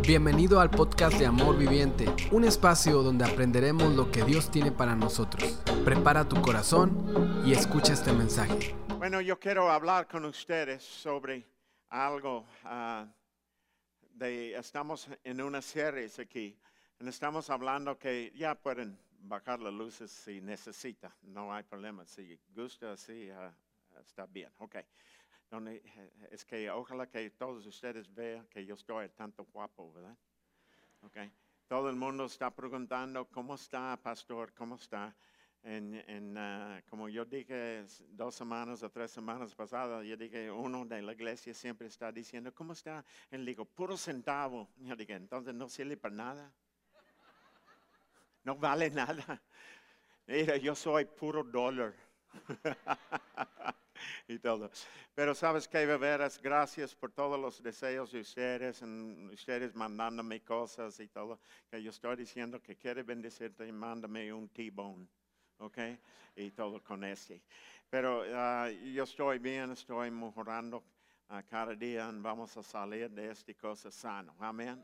Bienvenido al podcast de Amor Viviente, un espacio donde aprenderemos lo que Dios tiene para nosotros. Prepara tu corazón y escucha este mensaje. Bueno, yo quiero hablar con ustedes sobre algo. ah, de, estamos en una serie aquí. Estamos hablando que ya pueden bajar las luces si necesita. No hay problema. Si gusta así, ah, está bien. Ok. Es que ojalá que todos ustedes vean que yo estoy tanto guapo, ¿verdad? Ok. Todo el mundo está preguntando, ¿cómo está, pastor? ¿Cómo está? En, en, ah, como yo dije dos semanas o tres semanas pasadas, yo dije, uno de la iglesia siempre está diciendo, ¿cómo está? Él dijo, puro centavo. Yo dije, entonces no sirve para nada. No vale nada. Mira, yo soy puro dólar. y todo. Pero sabes que, veras, gracias por todos los deseos de ustedes, en ustedes mandándome cosas y todo. Que yo estoy diciendo que quiere bendecirte y mándame un T-bone. ¿Ok? Y todo con este. Pero ah, yo estoy bien, estoy mejorando ah, cada día. y Vamos a salir de esta cosa sano. Amén.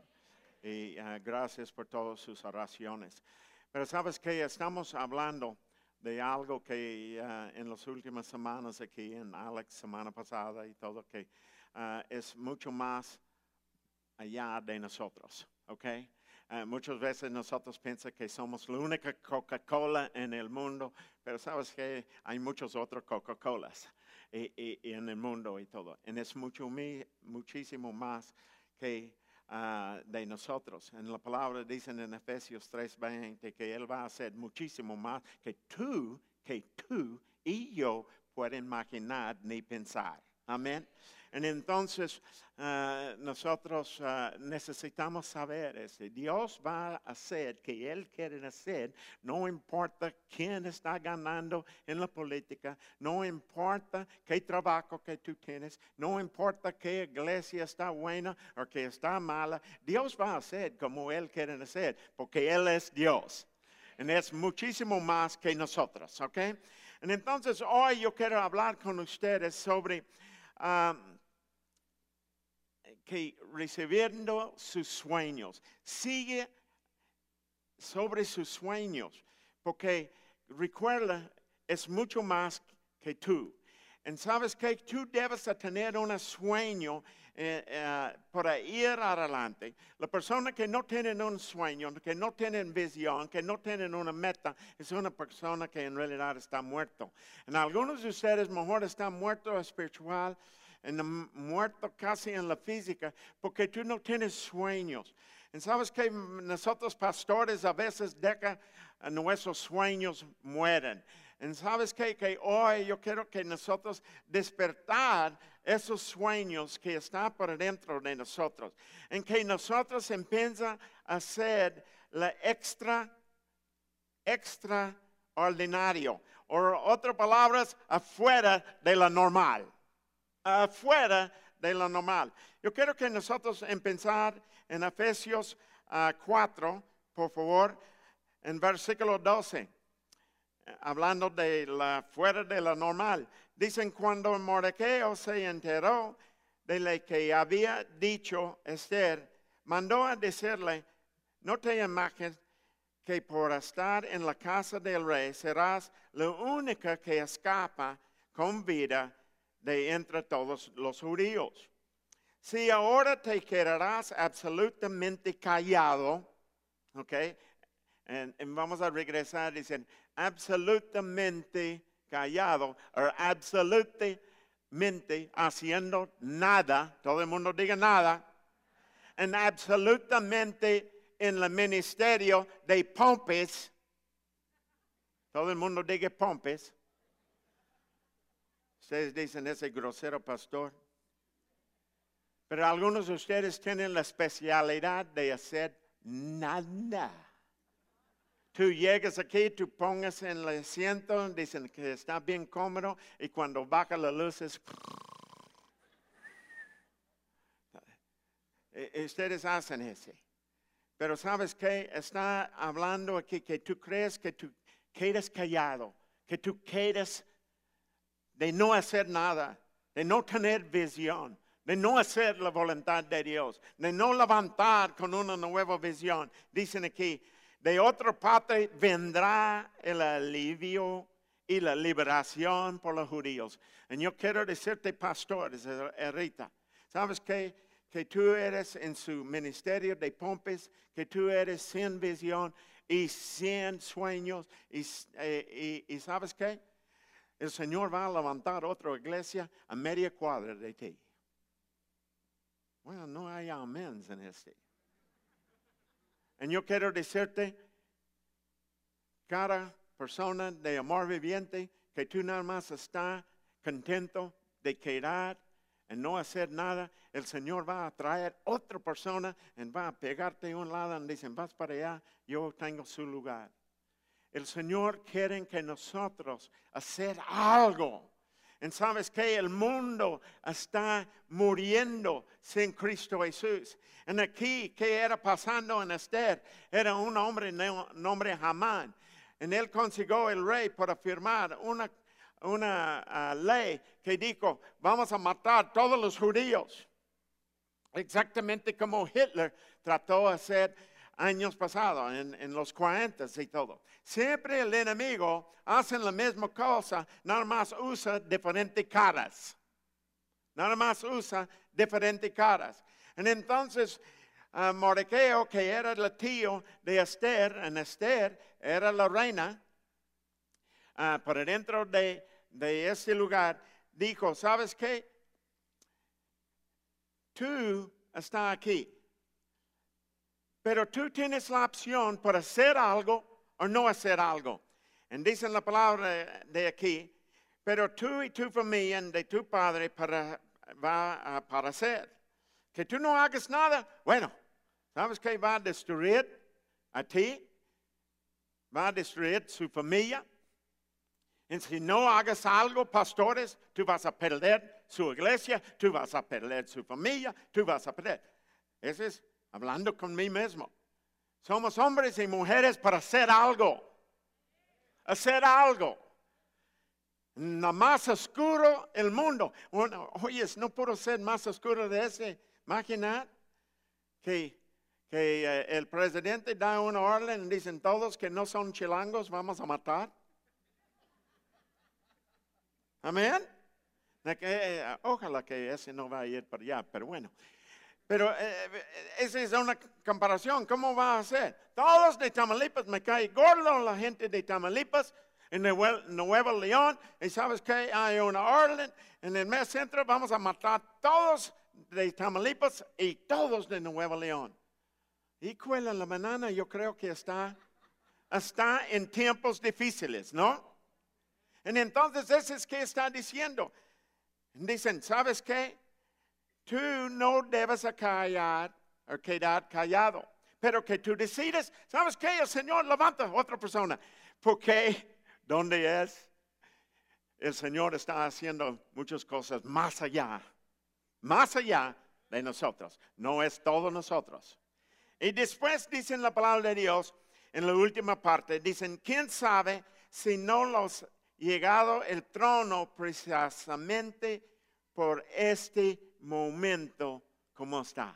Y ah, gracias por todas sus oraciones. Pero sabes que estamos hablando de algo que ah, en las últimas semanas aquí, en Alex, semana pasada y todo, que ah, es mucho más allá de nosotros, ¿ok? Ah, muchas veces nosotros pensamos que somos la única Coca-Cola en el mundo, pero sabes que hay muchos otros Coca-Colas y- y en el mundo y todo. Y es mucho, muchísimo más que ah, de nosotros. En la palabra dicen en Efesios 3:20 que Él va a hacer muchísimo más que tú, que tú y yo pueden imaginar ni pensar. Amén. Entonces ah, nosotros ah, necesitamos saber ese. Dios va a hacer que Él quiere hacer, no importa quién está ganando en la política, no importa qué trabajo que tú tienes, no importa qué iglesia está buena o que está mala, Dios va a hacer como Él quiere hacer, porque Él es Dios. Y es muchísimo más que nosotros, ¿ok? Entonces hoy yo quiero hablar con ustedes sobre que recibiendo sus sueños, sigue sobre sus sueños, porque recuerda, es mucho más que tú. Y sabes que tú debes de tener un sueño eh, eh, para ir adelante. La persona que no tiene un sueño, que no tiene visión, que no tiene una meta, es una persona que en realidad está muerto. En algunos de ustedes mejor están muertos espiritual, en muerto casi en la física, porque tú no tienes sueños. Y sabes que nosotros pastores a veces dejan a nuestros sueños mueren. Y sabes qué? que hoy yo quiero que nosotros despertar esos sueños que están por dentro de nosotros. En que nosotros empieza a hacer la extra, extraordinario. O otras palabras, afuera de la normal afuera de lo normal. Yo quiero que nosotros empezar en Efesios ah, 4, por favor, en versículo 12, eh, hablando de la fuera de lo normal. Dicen cuando Mordecai se enteró de lo que había dicho Esther, mandó a decirle, no te images que por estar en la casa del rey serás la única que escapa con vida de entre todos los judíos. Si ahora te quedarás absolutamente callado, ¿ok? Vamos a regresar, dicen, absolutamente callado, o absolutamente haciendo nada, todo el mundo diga nada, en absolutamente en el ministerio de Pompes, todo el mundo diga Pompes, Ustedes dicen ese grosero pastor. Pero algunos de ustedes tienen la especialidad de hacer nada. Tú llegas aquí, tú pongas en el asiento, dicen que está bien cómodo y cuando baja las luces, eh, eh, ustedes hacen ese. Pero sabes que está hablando aquí que tú crees que tú quedas callado, que tú quedas de no hacer nada, de no tener visión, de no hacer la voluntad de Dios, de no levantar con una nueva visión. Dicen aquí, de otra parte vendrá el alivio y la liberación por los judíos. Y yo quiero decirte, pastores, Rita, ¿sabes? Que tú eres en su ministerio de Pompes, que tú eres sin visión y sin sueños. Y, eh, y, y ¿sabes qué? El Señor va a levantar otra iglesia a media cuadra de ti. Bueno, no hay amén en este. Y yo quiero decirte, cada persona de amor viviente, que tú nada más estás contento de quedar y no hacer nada, el Señor va a traer otra persona y va a pegarte a un lado y dicen, vas para allá, yo tengo su lugar. El Señor quiere que nosotros hacer algo. Y sabes que el mundo está muriendo sin Cristo Jesús. En aquí, ¿qué era pasando en Esther? Era un hombre nombre Hamán. En él consiguió el rey para firmar una, una ah, ley que dijo, vamos a matar todos los judíos. Exactamente como Hitler trató de hacer años pasados, en, los 40 y todo. Siempre el enemigo hace la misma cosa, nada más usa diferentes caras. Nada más usa diferentes caras. Y entonces, uh, Mordecai, que era el tío de Esther, en Esther era la reina, uh, por dentro de, de ese lugar, dijo, ¿sabes qué? Tú estás aquí pero tú tienes la opción por hacer algo o no hacer algo. Y dicen la palabra de aquí, pero tú y tu familia de tu padre para, va a, para hacer. Que tú no hagas nada, bueno, ¿sabes qué va a destruir a ti? Va a destruir su familia. Y si no hagas algo, pastores, tú vas a perder su iglesia, tú vas a perder su familia, tú vas a perder. Ese es hablando con mí mismo. Somos hombres y mujeres para hacer algo. Hacer algo. Nada más oscuro el mundo. Bueno, oye, no puedo ser más oscuro de ese. Imaginar que, que eh, el presidente da una orden y dicen todos que no son chilangos, vamos a matar. Amén. Eh, ojalá que ese no va a ir para allá, pero bueno. Pero eh, eh, esa es una comparación. ¿Cómo va a ser? Todos de Tamaulipas, me cae gordo la gente de Tamaulipas, en Nuevo León, y sabes que hay una orden, en el mes centro vamos a matar todos de Tamaulipas y todos de Nuevo León. Y cuela la banana yo creo que está, está en tiempos difíciles, ¿no? Y entonces eso es que está diciendo. Dicen, ¿sabes qué? Tú no debes callar o quedar callado, pero que tú decides, ¿sabes qué? El Señor levanta a otra persona, porque ¿dónde es? El Señor está haciendo muchas cosas más allá, más allá de nosotros, no es todo nosotros. Y después dicen la palabra de Dios, en la última parte, dicen, ¿quién sabe si no los llegado el trono precisamente por este momento como está.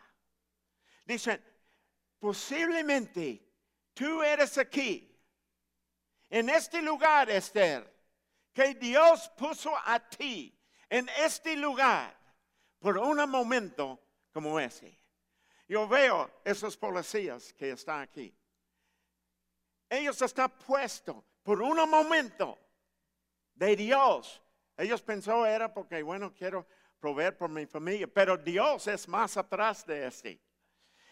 Dicen, posiblemente tú eres aquí, en este lugar, Esther, que Dios puso a ti en este lugar por un momento como ese. Yo veo esos policías que están aquí. Ellos están puestos por un momento de Dios. Ellos pensó era porque, bueno, quiero proveer por mi familia, pero Dios es más atrás de este.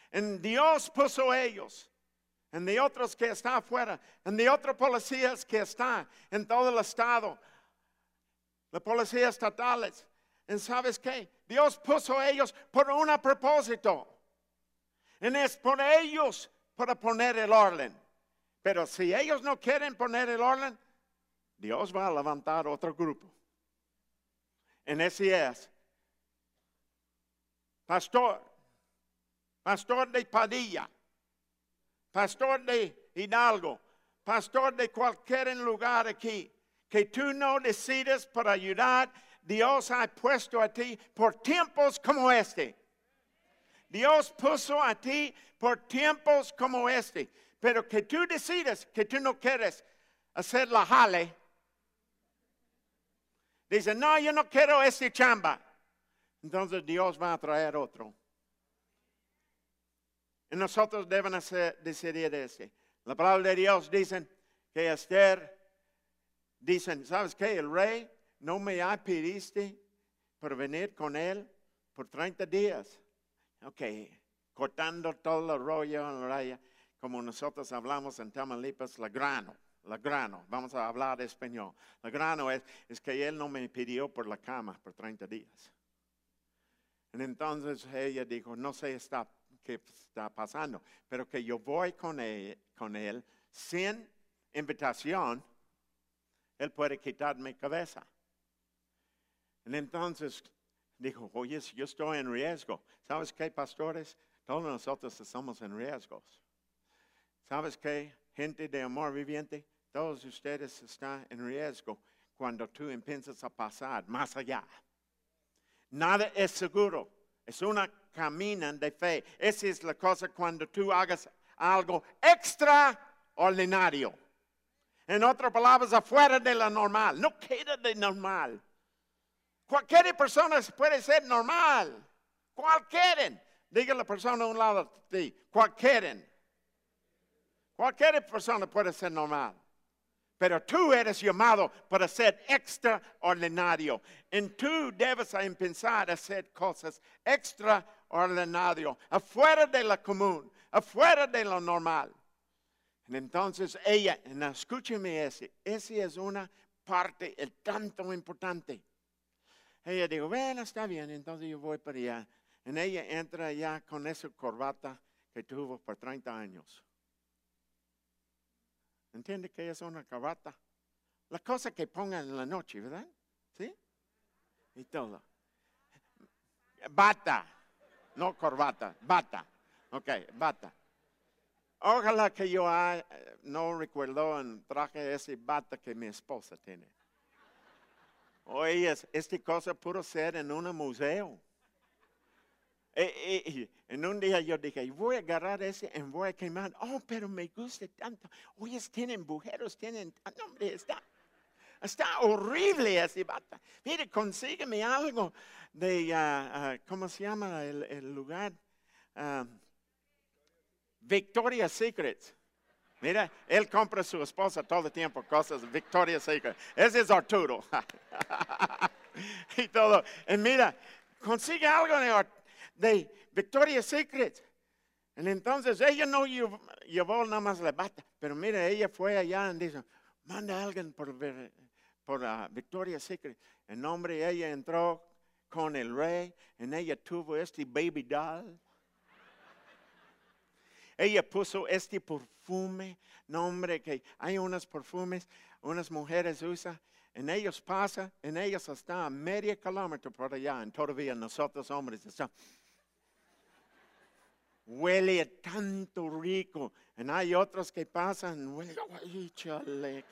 En Dios puso ellos, en de otros que están afuera, en de otros policías que están en todo el estado, las policías estatales. ¿Y sabes qué? Dios puso ellos por un propósito. Y es por ellos para poner el orden. Pero si ellos no quieren poner el orden, Dios va a levantar otro grupo. En ese es pastor, pastor de Padilla, pastor de Hidalgo, pastor de cualquier lugar aquí, que tú no decides para ayudar Dios ha puesto a ti por tiempos como este. Dios puso a ti por tiempos como este. Pero que tú decides que tú no quieres hacer la jale. Dice, no, yo no quiero ese chamba. Entonces Dios va a traer otro. Y nosotros debemos decidir ese. La palabra de Dios dice que Esther, dicen, ¿sabes qué? El rey no me ha pediste por venir con él por 30 días. Ok, cortando todo el rollo en la raya, como nosotros hablamos en Tamaulipas, la grano, la grano, vamos a hablar español. La grano es, es que él no me pidió por la cama por 30 días. Entonces ella dijo, no sé está, qué está pasando, pero que yo voy con él, con él sin invitación, él puede quitar mi cabeza. Entonces dijo, oye, yo estoy en riesgo. ¿Sabes qué, pastores? Todos nosotros estamos en riesgos. ¿Sabes qué, gente de amor viviente? Todos ustedes están en riesgo cuando tú empiezas a pasar más allá. Nada es seguro. Es una camina de fe. Esa es la cosa cuando tú hagas algo extraordinario. En otras palabras, afuera de lo normal. No queda de normal. Cualquier persona puede ser normal. Cualquiera. Diga la persona a un lado de ti. Cualquiera. Cualquier persona puede ser normal. Pero tú eres llamado para ser extraordinario. Y tú debes empezar a hacer cosas extraordinarias, afuera de lo común, afuera de lo normal. Entonces ella, escúcheme ese, ese es una parte el tanto importante. Ella dijo, bueno, está bien, entonces yo voy para allá. Y ella entra allá con esa corbata que tuvo por 30 años. ¿Entiende que es una corbata? La cosa que pongan en la noche, ¿verdad? ¿Sí? Y todo. Bata, no corbata, bata. Ok, bata. Ojalá que yo no recuerdo en traje ese bata que mi esposa tiene. Oye, esta cosa pudo ser en un museo. En un día yo dije, voy a agarrar ese y voy a quemar. Oh, pero me gusta tanto. Oye, tienen bujeros, tienen... Ah, no, hombre, está, está horrible ese bata. Mire, consígueme algo de, ah, ah, ¿cómo se llama el, lugar? Victoria Secret. Mira, él compra a su esposa todo el tiempo cosas Victoria's Secret. Ese es Arturo. y todo. Y mira, consigue algo de, de Victoria's Secret. Entonces ella no llevó, nada más la bata, pero mira, ella fue allá y dijo, manda a alguien por, por uh, Victoria's Secret. En nombre ella entró con el rey, y ella tuvo este baby doll. Ella puso este perfume, nombre que hay unos perfumes, unas mujeres usan, en ellos pasa, en ellos está a medio kilómetro por allá, y todavía nosotros hombres estamos. Huele tanto rico. Y hay otros que pasan, huele, chale,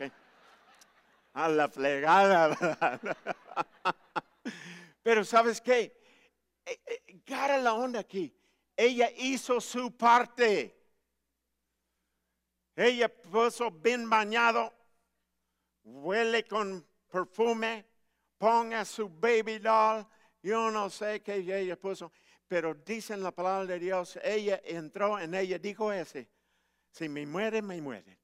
a la flegada. Pero ¿sabes qué? Eh, eh, la onda aquí. Ella hizo su parte. Ella puso bien bañado, huele con perfume, ponga su baby doll. Yo no sé qué ella puso, pero dicen la palabra de Dios, ella entró en ella, dijo ese, si me mueren, me mueren.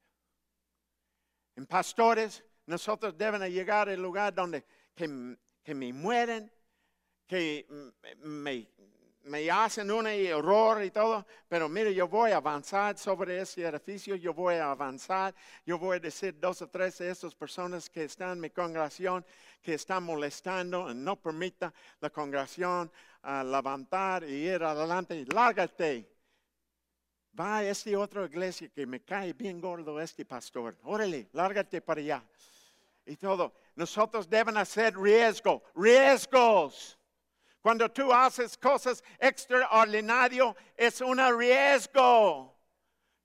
En pastores, nosotros deben llegar al lugar donde que, que me mueren, que me, me hacen un error y todo, pero mire, yo voy a avanzar sobre ese edificio, yo voy a avanzar, yo voy a decir dos o tres de esas personas que están en mi congregación, que están molestando, no permita la congregación a levantar y ir adelante, lárgate. Va a esta otra iglesia que me cae bien gordo este pastor. Órale, lárgate para allá. Y todo. Nosotros deben hacer riesgo, riesgos. Cuando tú haces cosas extraordinarias, es un riesgo.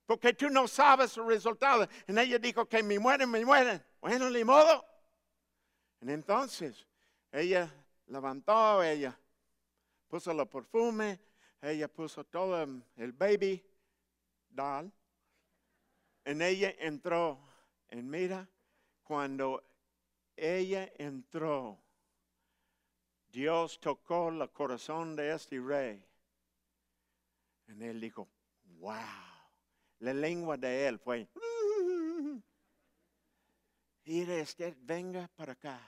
Porque tú no sabes el resultado. Y ella dijo que me mueren, me mueren. Bueno, ni modo. Y entonces, ella levantó, ella puso el perfume, ella puso todo el baby doll. En ella entró. En mira, cuando ella entró, Dios tocó el corazón de este rey. Y él dijo, wow. La lengua de él fue, mira, Esther, venga para acá.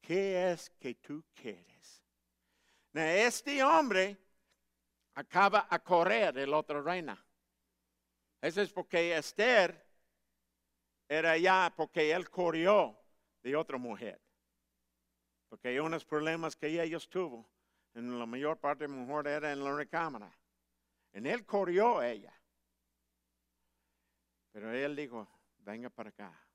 ¿Qué es que tú quieres? Este hombre acaba a correr del otro reina. Eso es porque Esther era ya porque él corrió de otra mujer. Porque hay unos problemas que ellos tuvo. En la mayor parte mejor era en la recámara. En él corrió ella. Pero él dijo, venga para acá.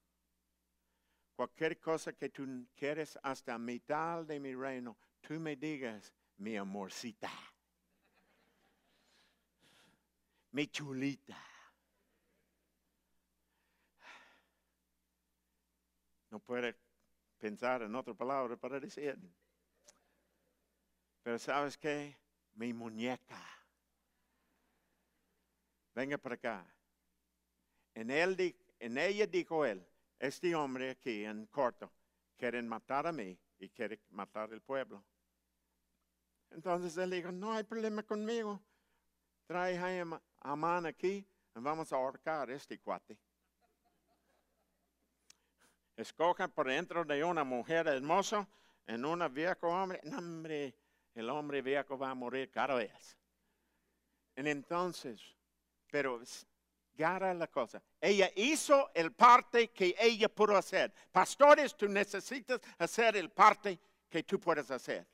Cualquier cosa que tú quieres hasta mitad de mi reino, tú me digas, mi amorcita, mi chulita. No puede pensar en otra palabra para decir. Pero sabes qué? Mi muñeca. Venga para acá. En, él, en ella dijo él, este hombre aquí en corto, quieren matar a mí y quiere matar al pueblo. Entonces él dijo, no hay problema conmigo. Trae a Amán aquí y vamos a ahorcar este cuate. Escojan por dentro de una mujer hermosa en un viejo hombre. No, hombre, el hombre viejo va a morir cada vez. Y entonces, pero gara la cosa. Ella hizo el parte que ella pudo hacer. Pastores, tú necesitas hacer el parte que tú puedes hacer.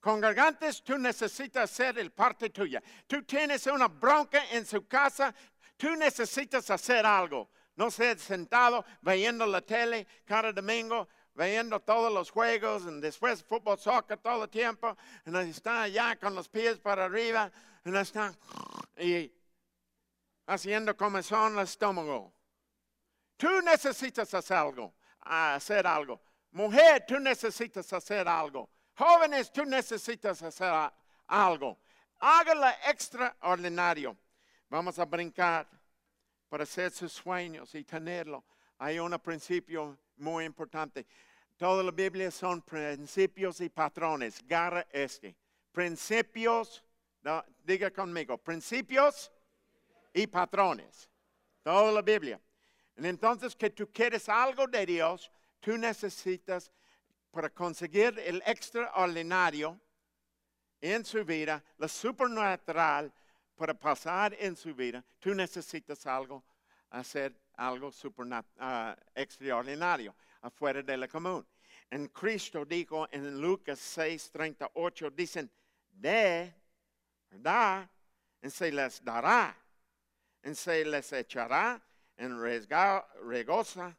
Congregantes, tú necesitas hacer el parte tuya. Tú tienes una bronca en su casa, tú necesitas hacer algo. No ser sentado viendo la tele cada domingo, viendo todos los juegos, y después fútbol, soccer todo el tiempo, y está allá con los pies para arriba, y está y haciendo comezón el estómago. Tú necesitas hacer algo, hacer algo. Mujer, tú necesitas hacer algo. Jóvenes, tú necesitas hacer algo. Hágalo extraordinario. Vamos a brincar para hacer sus sueños y tenerlo. Hay un principio muy importante. Toda la Biblia son principios y patrones. Garra este. Principios, diga conmigo, principios y patrones. Toda la Biblia. Entonces, que tú quieres algo de Dios, tú necesitas, para conseguir el extraordinario en su vida, lo supernatural, para pasar en su vida, tú necesitas algo, hacer algo uh, extraordinario, afuera de la común. En Cristo dijo en Lucas 6, 38, dicen, de, ¿verdad? Y se les dará, y se les echará en regoza,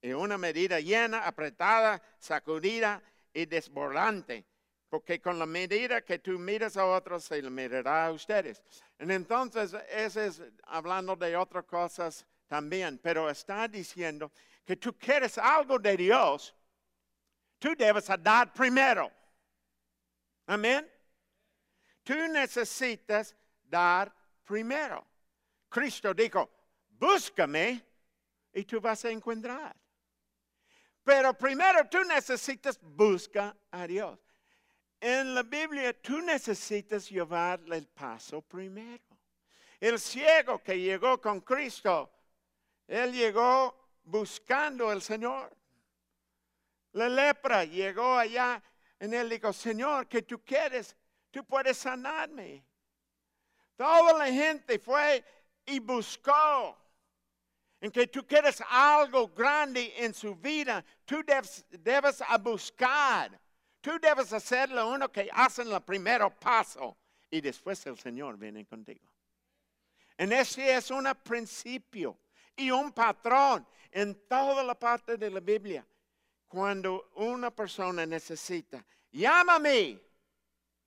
y una medida llena, apretada, sacudida y desbordante porque con la medida que tú miras a otros, se le mirará a ustedes. entonces, ese es hablando de otras cosas también, pero está diciendo que tú quieres algo de Dios, tú debes dar primero. Amén. Tú necesitas dar primero. Cristo dijo, búscame y tú vas a encontrar. Pero primero tú necesitas buscar a Dios. En la Biblia tú necesitas llevarle el paso primero. El ciego que llegó con Cristo, él llegó buscando al Señor. La lepra llegó allá y él dijo, Señor, que tú quieres, tú puedes sanarme. Toda la gente fue y buscó. En que tú quieres algo grande en su vida, tú debes, debes buscar. Tú debes hacer lo uno que hacen el primer paso y después el Señor viene contigo. En ese es un principio y un patrón en toda la parte de la Biblia. Cuando una persona necesita, llámame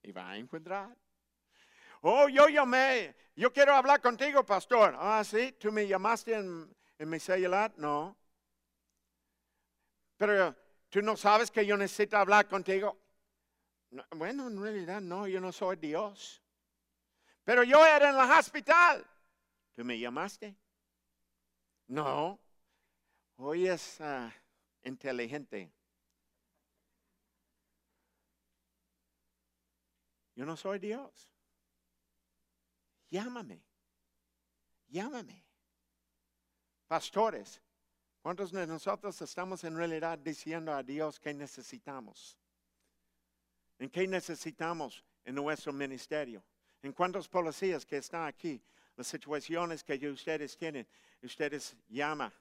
y va a encontrar. Oh, yo llamé, yo quiero hablar contigo, pastor. Ah, sí, tú me llamaste en, en mi celular. No. Pero tú no sabes que yo necesito hablar contigo. No, bueno, en realidad no, yo no soy Dios. Pero yo era en la hospital. ¿Tú me llamaste? No. Hoy es ah, inteligente. Yo no soy Dios. Llámame. Llámame. Pastores, ¿cuántos de nosotros estamos en realidad diciendo a Dios que necesitamos? ¿En qué necesitamos en nuestro ministerio? ¿En cuántos policías que están aquí? Las situaciones que ustedes tienen, ustedes llama.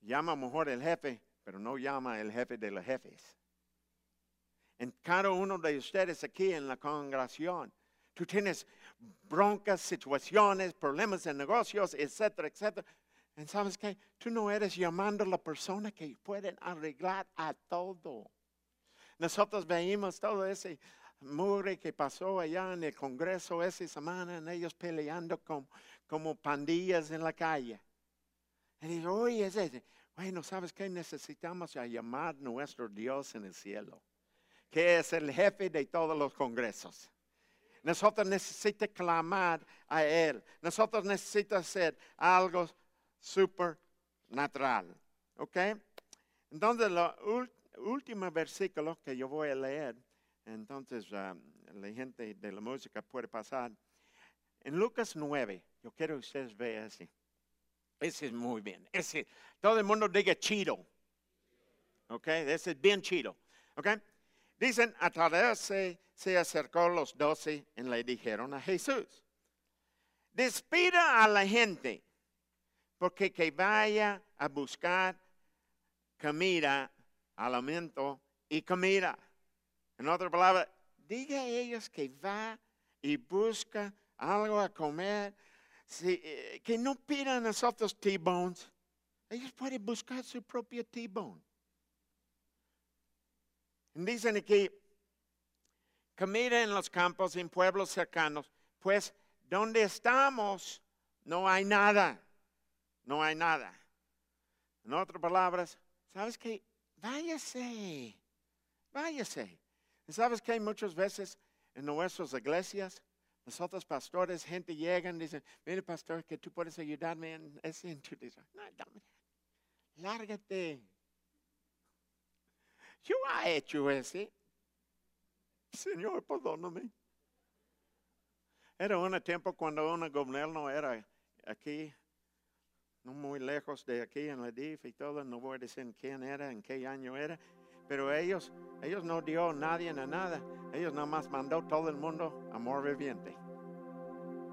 Llama mejor el jefe, pero no llama el jefe de los jefes. En cada uno de ustedes aquí en la congregación, tú tienes broncas, situaciones, problemas en negocios, etcétera, etcétera. ¿Y sabes qué? Tú no eres llamando a la persona que pueden arreglar a todo. Nosotros veíamos todo ese mugre que pasó allá en el Congreso esa semana, en ellos peleando como, como pandillas en la calle. Y digo, oye, ese, bueno, ¿sabes qué? Necesitamos llamar a nuestro Dios en el cielo, que es el jefe de todos los congresos. Nosotros necesitamos clamar a Él. Nosotros necesitamos hacer algo supernatural. ¿Ok? Entonces, el último versículo que yo voy a leer, entonces um, la gente de la música puede pasar. En Lucas 9, yo quiero que ustedes vean ese. Ese es muy bien. Ese, todo el mundo diga chido. ¿Ok? Ese es bien chido. ¿Ok? Dicen, a través se acercó los doce y le dijeron a Jesús, despida a la gente, porque que vaya a buscar comida, alimento y comida. En otra palabra, diga a ellos que va y busca algo a comer, eh, que no pidan a nosotros T-bones. Ellos pueden buscar su propio T-bone. Dicen aquí, comida en los campos, en pueblos cercanos, pues donde estamos no hay nada, no hay nada. En otras palabras, ¿sabes qué? Váyase, váyase. ¿Sabes qué? Muchas veces en nuestras iglesias, nosotros pastores, gente llegan y dicen, mire pastor, que tú puedes ayudarme en ese. No, lárgate. Yo he hecho ese. Señor, perdóname. Era un tiempo cuando un gobierno era aquí, no muy lejos de aquí en la DIF y todo, no voy a decir quién era, en qué año era, pero ellos, ellos no dio a nadie a nada, ellos nada más mandó todo el mundo amor viviente.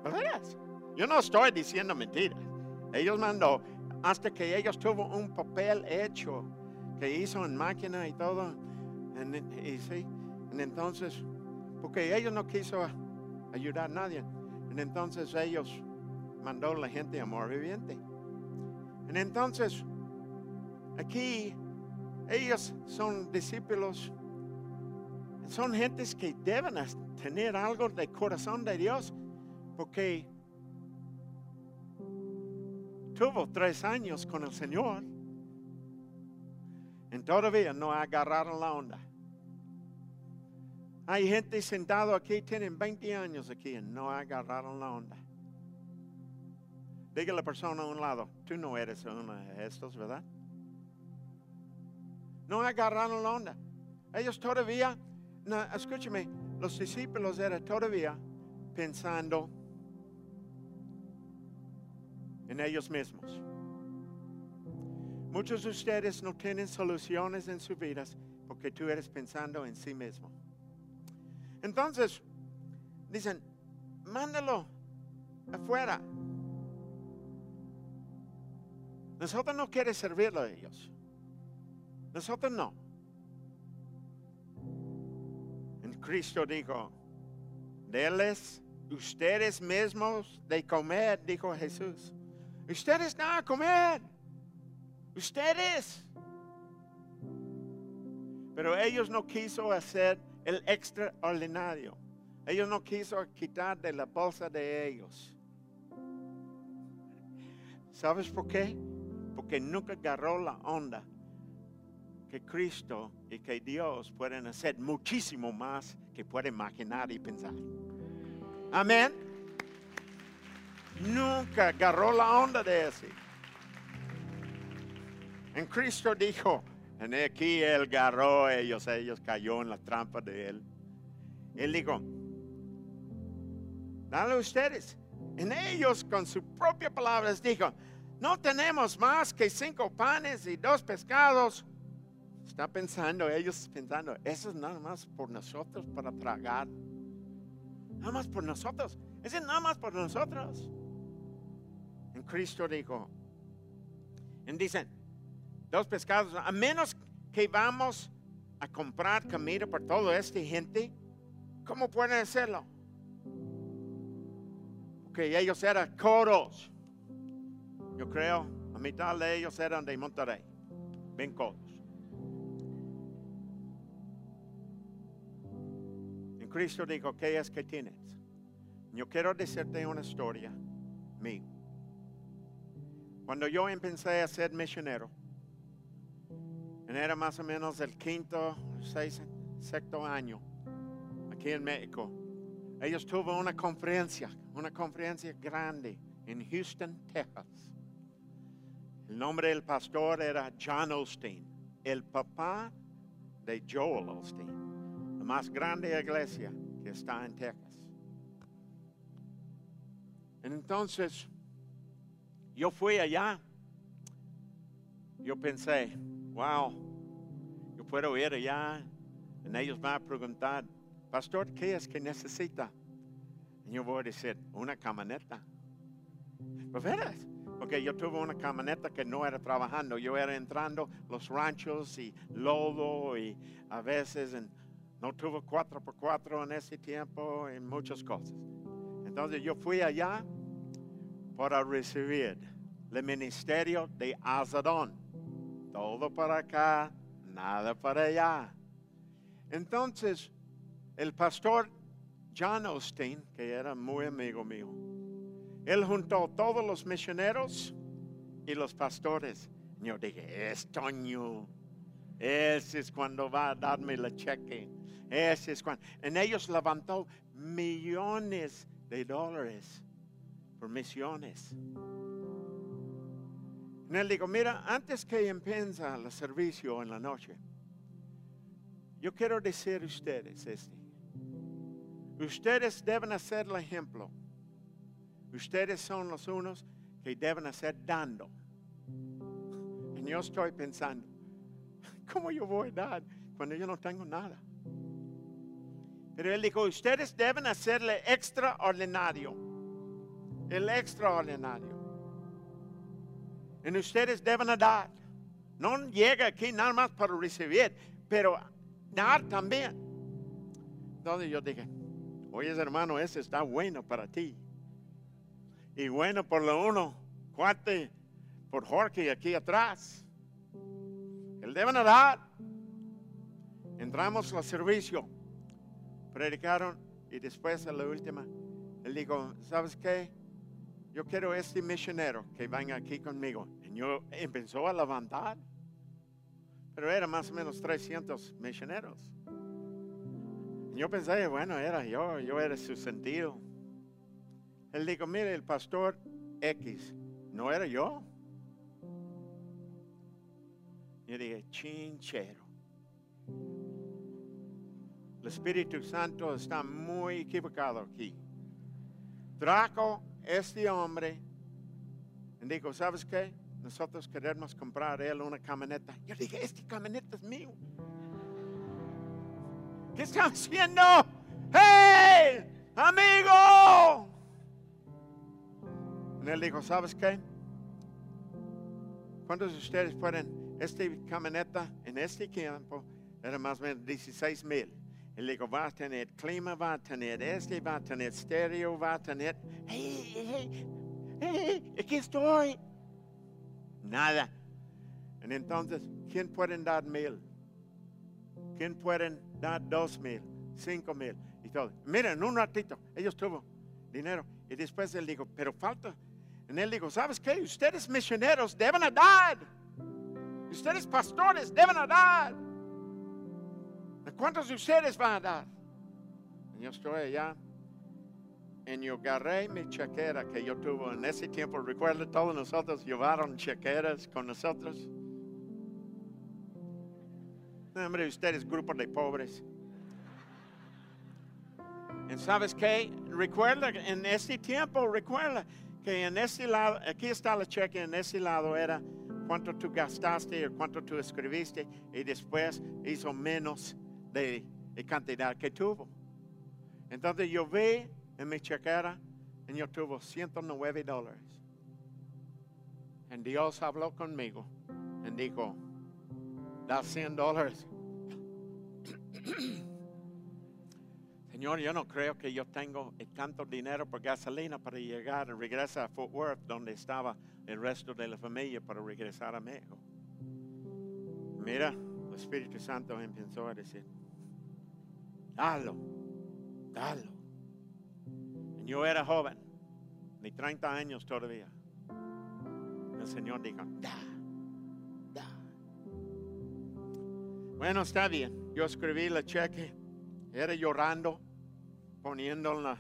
¿Verdad? Yo no estoy diciendo mentiras. Ellos mandó hasta que ellos tuvo un papel hecho que hizo en máquina y todo. y sí, entonces, porque ellos no quiso ayudar a nadie. entonces ellos mandó a la gente amor viviente. Entonces, aquí ellos son discípulos, son gentes que deben tener algo de corazón de Dios, porque tuvo tres años con el Señor y todavía no agarraron la onda. Hay gente sentado aquí, tienen 20 años aquí y no agarraron la onda. Diga a la persona a un lado, tú no eres uno de estos, ¿verdad? No agarraron la onda. Ellos todavía, no, escúcheme, los discípulos eran todavía pensando en ellos mismos. Muchos de ustedes no tienen soluciones en sus vidas porque tú eres pensando en sí mismo. Entonces, dicen, mándalo afuera. Nosotros no queremos servirlo a ellos. Nosotros no. En Cristo dijo, déles ustedes mismos de comer, dijo Jesús. Ustedes no a comer. Ustedes. Pero ellos no quiso hacer el extraordinario. Ellos no quiso quitar de la bolsa de ellos. ¿Sabes por qué? Porque nunca agarró la onda que Cristo y que Dios pueden hacer muchísimo más que puede imaginar y pensar. Amén. Nunca agarró la onda de ese. En Cristo dijo, en aquí él agarró ellos, ellos cayó en la trampa de él. Él dijo, dale ustedes. En ellos con sus propias palabras dijo, no tenemos más que cinco panes y dos pescados. Está pensando, ellos pensando, eso es nada más por nosotros para tragar. Nada más por nosotros. Eso es nada más por nosotros. En Cristo dijo, y dicen, dos pescados, a menos que vamos a comprar comida por toda esta gente, ¿cómo pueden hacerlo? Porque ellos eran coros. Yo creo, la mitad de ellos eran de Monterrey, bien codos. En Cristo dijo, ¿qué es que tienes? Yo quiero decirte una historia mía. Cuando yo empecé a ser misionero, era más o menos el quinto, sexto año aquí en México. Ellos tuvieron una conferencia, una conferencia grande en Houston, Texas. El nombre del pastor era John Osteen, el papá de Joel Osteen, la más grande iglesia que está en Texas. Entonces, yo fui allá. Yo pensé, wow, yo puedo ir allá. Y ellos van a preguntar, pastor, ¿qué es que necesita? Y yo voy a decir, una camioneta. Pues verás, porque yo tuve una camioneta que no era trabajando, yo era entrando los ranchos y lodo y a veces no tuve cuatro por cuatro en ese tiempo y muchas cosas. Entonces yo fui allá para recibir el ministerio de Azadón. Todo para acá, nada para allá. Entonces, el pastor John Osteen, que era muy amigo mío, él juntó todos los misioneros y los pastores. Yo dije, es Toño, ese es cuando va a darme la cheque. Ese es cuando. En ellos levantó millones de dólares por misiones. Y él dijo, mira, antes que empieza el servicio en la noche, yo quiero decir a ustedes este. Ustedes deben hacer el ejemplo. Ustedes son los unos que deben hacer dando. Y yo estoy pensando, ¿cómo yo voy a dar cuando yo no tengo nada? Pero él dijo, ustedes deben hacerle extraordinario. El extraordinario. Y ustedes deben dar. No llega aquí nada más para recibir, pero dar también. Entonces yo dije, oye hermano, ese está bueno para ti. Y bueno por lo uno, cuate, por Jorge aquí atrás. Él deben dar. Entramos al servicio, predicaron y después a la última, él dijo, ¿sabes qué? yo quiero este misionero que venga aquí conmigo. Y yo empezó a levantar, pero era más o menos 300 misioneros. Y yo pensé, bueno, era yo, yo era su sentido. Él dijo, mire, el pastor X, no era yo. Yo dije, chinchero. El Espíritu Santo está muy equivocado aquí. Draco este hombre dijo, ¿sabes qué? Nosotros queremos comprar él una camioneta. Yo dije, este camioneta es mío. ¿Qué está haciendo? ¡Hey! ¡Amigo! Y él dijo, ¿sabes qué? ¿Cuántos de ustedes pueden, esta camioneta en este tiempo era más o menos 16 mil? Él dijo, va a tener clima, va a tener este, va a tener estéreo, va a tener... ¡Hey, hey, hey! aquí estoy! Nada. Y entonces, ¿quién pueden dar mil? ¿Quién pueden dar dos mil? Cinco mil? Y todo. Miren, un ratito, ellos tuvo dinero. Y después él dijo, pero falta. Y él dijo, ¿sabes qué? Ustedes misioneros deben dar. Ustedes pastores deben dar. ¿De cuántos de ustedes van a dar? Yo estoy allá. Y yo agarré mi chequera que yo tuve en ese tiempo. Recuerda, todos nosotros llevaron chequeras con nosotros. Hombre, ustedes, grupo de pobres. ¿Y sabes qué? Recuerda, en ese tiempo, recuerda que en ese lado, aquí está la cheque, en ese lado era cuánto tú gastaste o cuánto tú escribiste y después hizo menos de, de cantidad que tuvo. Entonces yo vi en mi chequera y yo tuve 109 dólares. Y Dios habló conmigo y dijo, da 100 dólares. Señor, yo no creo que yo tengo tanto dinero por gasolina para llegar y regresar a Fort Worth, donde estaba el resto de la familia, para regresar a México. Mira, el Espíritu Santo empezó a decir, dalo, dalo. Y yo era joven, ni 30 años todavía. El Señor dijo, da, da. Bueno, está bien. Yo escribí la cheque, era llorando, poniéndola.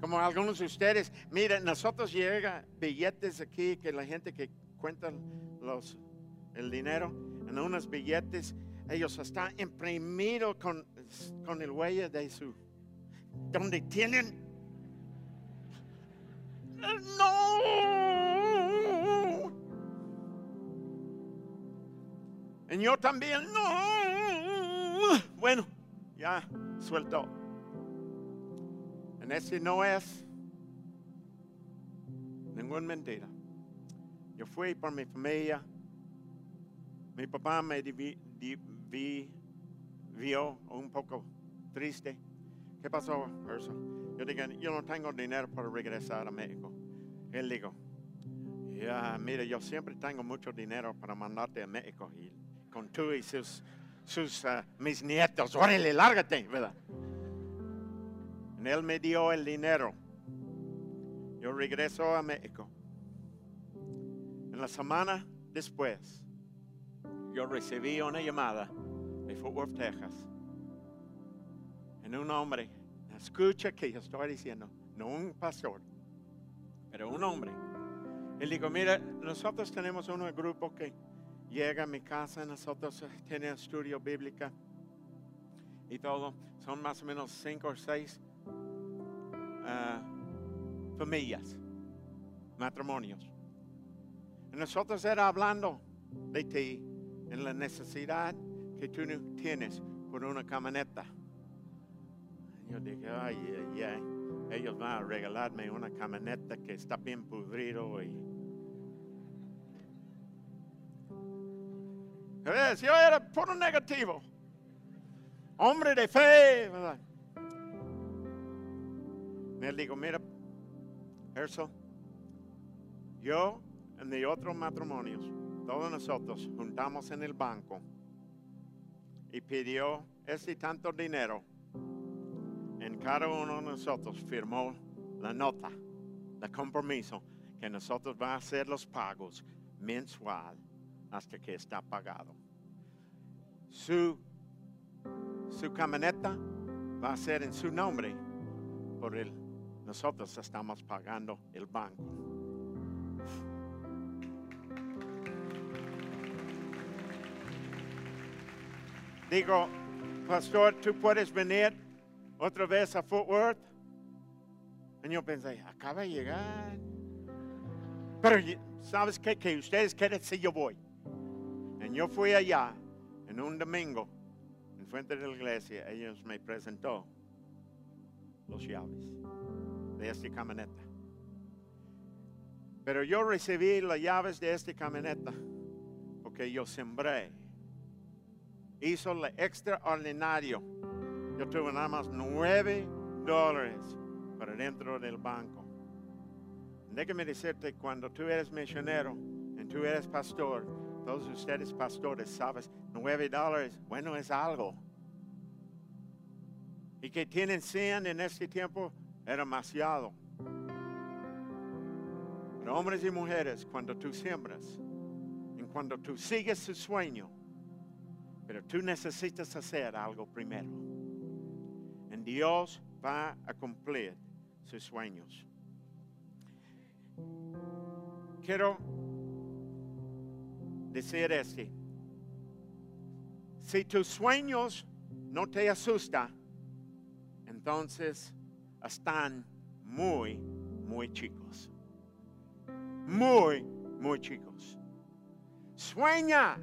Como algunos de ustedes, miren, nosotros llega billetes aquí que la gente que cuenta los, el dinero en unos billetes, ellos están imprimidos con, con el huella de su, donde tienen, no. Y yo también, no. Bueno, ya suelto. En ese no es ninguna mentira. Yo fui por mi familia. Mi papá me divi- di- vi- vio un poco triste. ¿Qué pasó, Urso? Yo dije, yo no tengo dinero para regresar a México. Él dijo, ya, mira, yo siempre tengo mucho dinero para mandarte a México. Con tú y sus, sus ah, mis nietos, órale, lárgate, ¿verdad? Y él me dio el dinero. Yo regreso a México. En la semana después, yo recibí una llamada de Fort Worth, Texas. En un hombre, escucha que yo estoy diciendo, no un pastor, pero un hombre. Él dijo, mira, nosotros tenemos un grupo que llega a mi casa, nosotros tenemos estudio bíblica y todo. Son más o menos cinco o seis ah, familias, matrimonios. Y nosotros era hablando de ti, en la necesidad que tú tienes por una camioneta. Yo dije, ay, ay, ay, ellos van a regalarme una camioneta que está bien pudrido y... Yo era puro negativo. Hombre de fe, él dijo, mira, Erso, yo y de otros matrimonios, todos nosotros juntamos en el banco y pidió ese tanto dinero. En cada uno de nosotros firmó la nota de compromiso que nosotros vamos a hacer los pagos mensual hasta que está pagado. Su, su camioneta va a ser en su nombre por el nosotros estamos pagando el banco. Digo, pastor, tú puedes venir otra vez a Fort Worth. Y yo pensé, acaba de llegar. Pero, ¿sabes qué? Que ustedes quieren si yo voy. Y yo fui allá en un domingo, en frente de la iglesia. Ellos me presentó los llaves de esta camioneta. Pero yo recibí las llaves de esta camioneta porque yo sembré. Hizo lo extraordinario. Yo tuve nada más nueve dólares para dentro del banco. Déjame decirte, cuando tú eres misionero y tú eres pastor, todos ustedes pastores, sabes, nueve dólares, bueno, es algo. Y que tienen 100 en este tiempo, era demasiado. Pero hombres y mujeres, cuando tú siembras, en cuando tú sigues su sueño, pero tú necesitas hacer algo primero. En Dios va a cumplir sus sueños. Quiero decir este. Si tus sueños no te asustan, entonces están muy, muy chicos. Muy, muy chicos. Sueña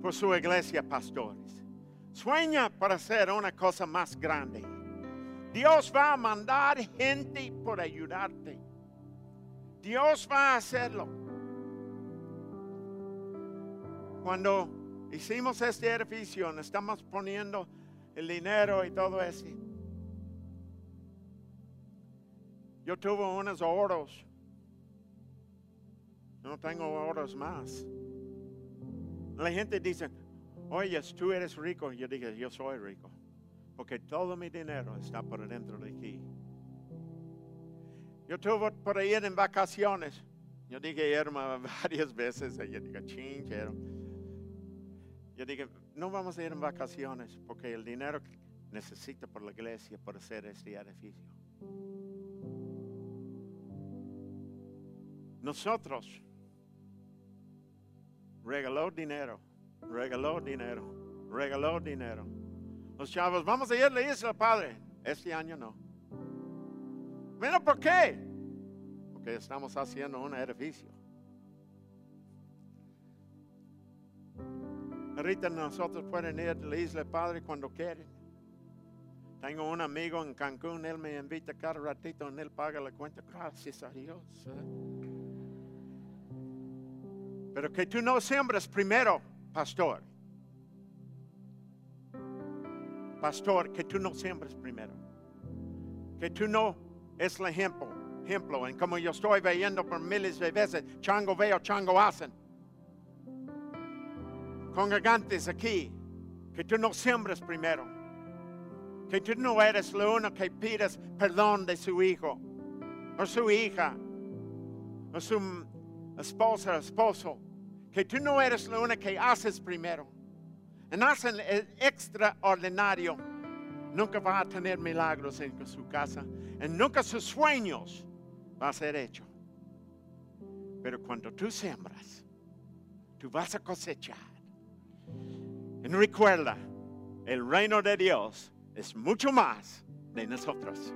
por su iglesia, pastores. Sueña para hacer una cosa más grande. Dios va a mandar gente por ayudarte. Dios va a hacerlo. Cuando hicimos este edificio, estamos poniendo el dinero y todo eso. Yo tuve unos oros. No tengo oros más. La gente dice, oye, tú eres rico. Yo dije, yo soy rico. Porque todo mi dinero está por dentro de aquí. Yo estuve por ahí en vacaciones. Yo dije, hermano, varias veces. Yo dije, chinchero. Yo dije, no vamos a ir en vacaciones porque el dinero que necesita por la iglesia para hacer este edificio. Nosotros regaló dinero, regaló dinero, regaló dinero. Los chavos, vamos a ir a la isla, padre. Este año no. Mira, ¿por qué? Porque estamos haciendo un edificio. Ahorita nosotros pueden ir a la isla, padre, cuando quieren. Tengo un amigo en Cancún, él me invita cada ratito, él paga la cuenta. Gracias a Dios. ¿eh? Pero que tú no siembres primero, pastor. Pastor, que tú no siembres primero. Que tú no es el ejemplo. Ejemplo, en como yo estoy viendo por miles de veces, chango veo, chango hacen. Congregantes aquí, que tú no siembres primero. Que tú no eres lo uno que pides perdón de su hijo, o su hija, o su esposa, esposo, que tú no eres la única que haces primero. En hacer el extraordinario, nunca va a tener milagros en su casa, en nunca sus sueños va a ser hecho. Pero cuando tú siembras, tú vas a cosechar. Y recuerda, el reino de Dios es mucho más de nosotros.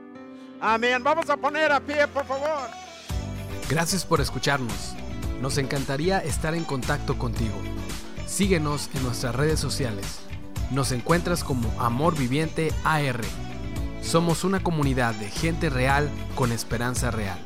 Amén. Vamos a poner a pie, por favor. Gracias por escucharnos. Nos encantaría estar en contacto contigo. Síguenos en nuestras redes sociales. Nos encuentras como Amor Viviente AR. Somos una comunidad de gente real con esperanza real.